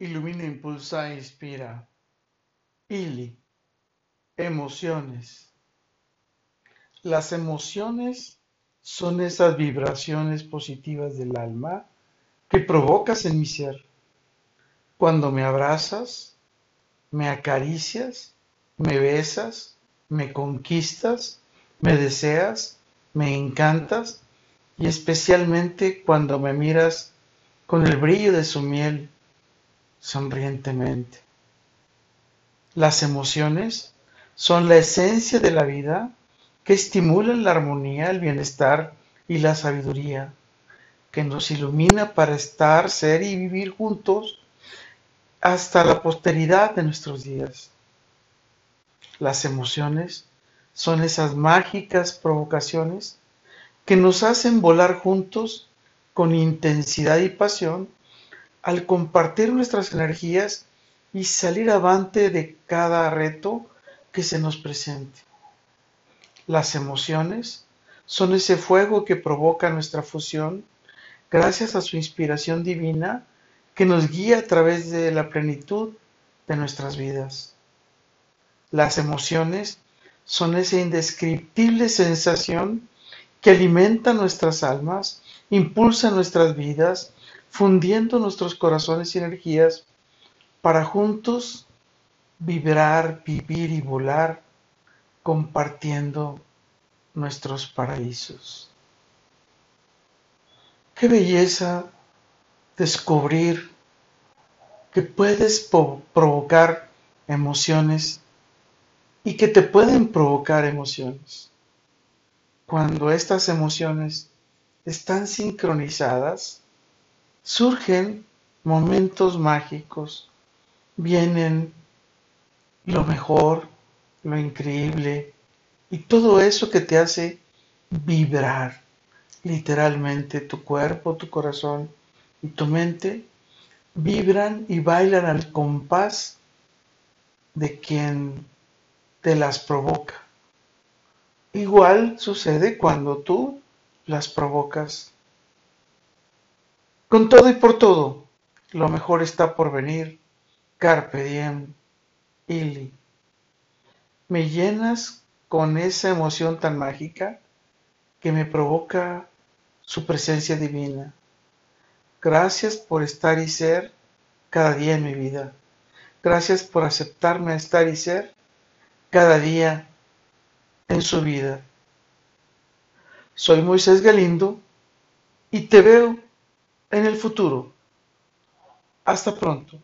Ilumina, impulsa, inspira. Ili. Emociones. Las emociones son esas vibraciones positivas del alma que provocas en mi ser. Cuando me abrazas, me acaricias, me besas, me conquistas, me deseas, me encantas y especialmente cuando me miras con el brillo de su miel sonrientemente. Las emociones son la esencia de la vida que estimulan la armonía, el bienestar y la sabiduría, que nos ilumina para estar, ser y vivir juntos hasta la posteridad de nuestros días. Las emociones son esas mágicas provocaciones que nos hacen volar juntos con intensidad y pasión al compartir nuestras energías y salir avante de cada reto que se nos presente. Las emociones son ese fuego que provoca nuestra fusión gracias a su inspiración divina que nos guía a través de la plenitud de nuestras vidas. Las emociones son esa indescriptible sensación que alimenta nuestras almas, impulsa nuestras vidas fundiendo nuestros corazones y energías para juntos vibrar, vivir y volar, compartiendo nuestros paraísos. Qué belleza descubrir que puedes provocar emociones y que te pueden provocar emociones. Cuando estas emociones están sincronizadas, surgen momentos mágicos, vienen lo mejor, lo increíble y todo eso que te hace vibrar literalmente tu cuerpo, tu corazón y tu mente vibran y bailan al compás de quien te las provoca. Igual sucede cuando tú las provocas con todo y por todo, lo mejor está por venir. Carpe diem, Ili. Me llenas con esa emoción tan mágica que me provoca su presencia divina. Gracias por estar y ser cada día en mi vida. Gracias por aceptarme a estar y ser cada día en su vida. Soy Moisés Galindo y te veo en el futuro. Hasta pronto.